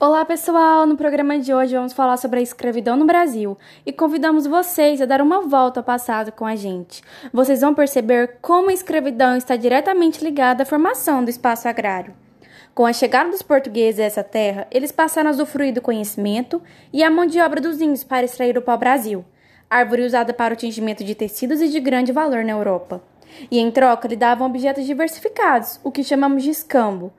Olá pessoal, no programa de hoje vamos falar sobre a escravidão no Brasil e convidamos vocês a dar uma volta ao passado com a gente. Vocês vão perceber como a escravidão está diretamente ligada à formação do espaço agrário. Com a chegada dos portugueses a essa terra, eles passaram a usufruir do conhecimento e a mão de obra dos índios para extrair o pau-brasil, árvore usada para o tingimento de tecidos e de grande valor na Europa e em troca lhe davam objetos diversificados, o que chamamos de escambo.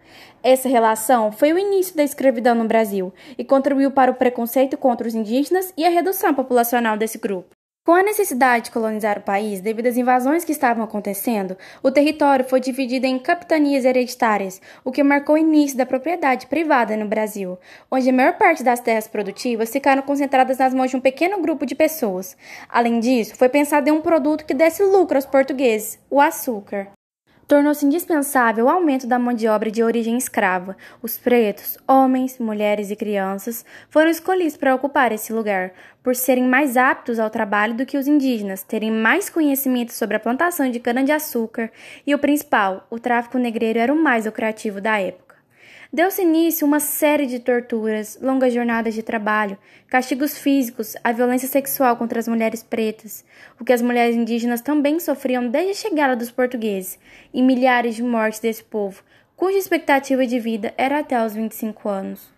Essa relação foi o início da escravidão no Brasil e contribuiu para o preconceito contra os indígenas e a redução populacional desse grupo. Com a necessidade de colonizar o país devido às invasões que estavam acontecendo, o território foi dividido em capitanias hereditárias, o que marcou o início da propriedade privada no Brasil, onde a maior parte das terras produtivas ficaram concentradas nas mãos de um pequeno grupo de pessoas. Além disso, foi pensado em um produto que desse lucro aos portugueses, o açúcar tornou-se indispensável o aumento da mão de obra de origem escrava. Os pretos, homens, mulheres e crianças, foram escolhidos para ocupar esse lugar, por serem mais aptos ao trabalho do que os indígenas, terem mais conhecimento sobre a plantação de cana-de-açúcar e, o principal, o tráfico negreiro era o mais lucrativo da época. Deu-se início uma série de torturas, longas jornadas de trabalho, castigos físicos, a violência sexual contra as mulheres pretas, o que as mulheres indígenas também sofriam desde a chegada dos portugueses, e milhares de mortes desse povo, cuja expectativa de vida era até os 25 anos.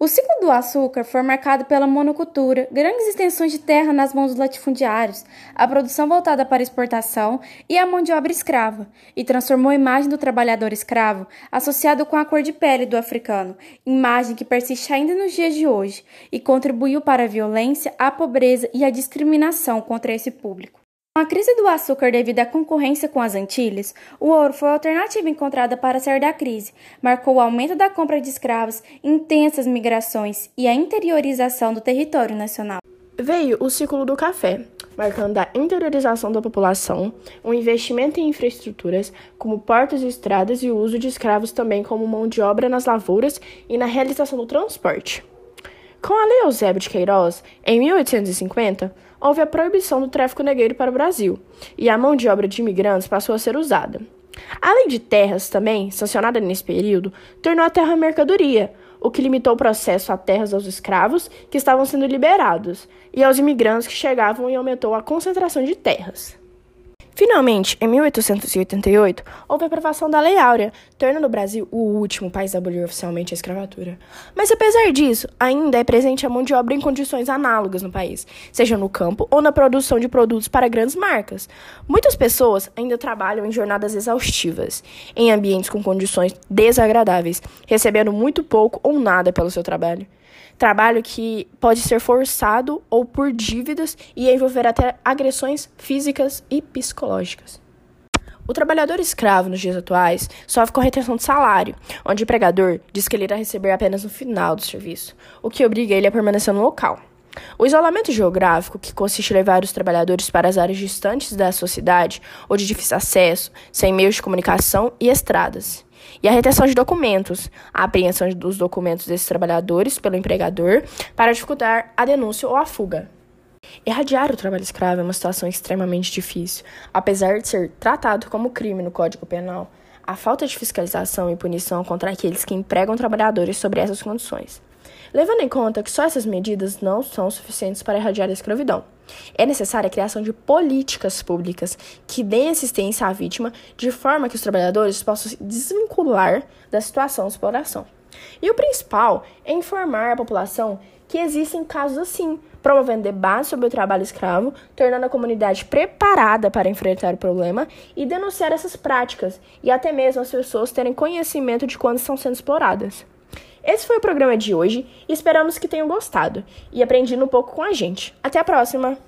O ciclo do açúcar foi marcado pela monocultura, grandes extensões de terra nas mãos dos latifundiários, a produção voltada para exportação e a mão de obra escrava, e transformou a imagem do trabalhador escravo associado com a cor de pele do africano, imagem que persiste ainda nos dias de hoje e contribuiu para a violência, a pobreza e a discriminação contra esse público. Com a crise do açúcar devido à concorrência com as Antilhas, o ouro foi a alternativa encontrada para sair da crise. Marcou o aumento da compra de escravos, intensas migrações e a interiorização do território nacional. Veio o ciclo do café, marcando a interiorização da população, um investimento em infraestruturas, como portos e estradas, e o uso de escravos também como mão de obra nas lavouras e na realização do transporte. Com a Lei Eusébio de Queiroz, em 1850, houve a proibição do tráfico negreiro para o Brasil, e a mão de obra de imigrantes passou a ser usada. A Lei de Terras, também, sancionada nesse período, tornou a terra mercadoria, o que limitou o processo a terras aos escravos que estavam sendo liberados e aos imigrantes que chegavam e aumentou a concentração de terras. Finalmente, em 1888, houve a aprovação da Lei Áurea, tornando o Brasil o último país a abolir oficialmente a escravatura. Mas apesar disso, ainda é presente a mão de obra em condições análogas no país, seja no campo ou na produção de produtos para grandes marcas. Muitas pessoas ainda trabalham em jornadas exaustivas, em ambientes com condições desagradáveis, recebendo muito pouco ou nada pelo seu trabalho. Trabalho que pode ser forçado ou por dívidas e envolver até agressões físicas e psicológicas. O trabalhador escravo nos dias atuais sofre com retenção de salário, onde o empregador diz que ele irá receber apenas no final do serviço, o que obriga ele a permanecer no local. O isolamento geográfico, que consiste em levar os trabalhadores para as áreas distantes da sociedade ou de difícil acesso, sem meios de comunicação e estradas. E a retenção de documentos, a apreensão dos documentos desses trabalhadores pelo empregador para dificultar a denúncia ou a fuga. Erradiar o trabalho escravo é uma situação extremamente difícil, apesar de ser tratado como crime no Código Penal. A falta de fiscalização e punição contra aqueles que empregam trabalhadores sobre essas condições levando em conta que só essas medidas não são suficientes para erradicar a escravidão. É necessária a criação de políticas públicas que deem assistência à vítima de forma que os trabalhadores possam se desvincular da situação de exploração. E o principal é informar a população que existem casos assim, promovendo debates sobre o trabalho escravo, tornando a comunidade preparada para enfrentar o problema e denunciar essas práticas, e até mesmo as pessoas terem conhecimento de quando estão sendo exploradas. Esse foi o programa de hoje esperamos que tenham gostado e aprendido um pouco com a gente. Até a próxima!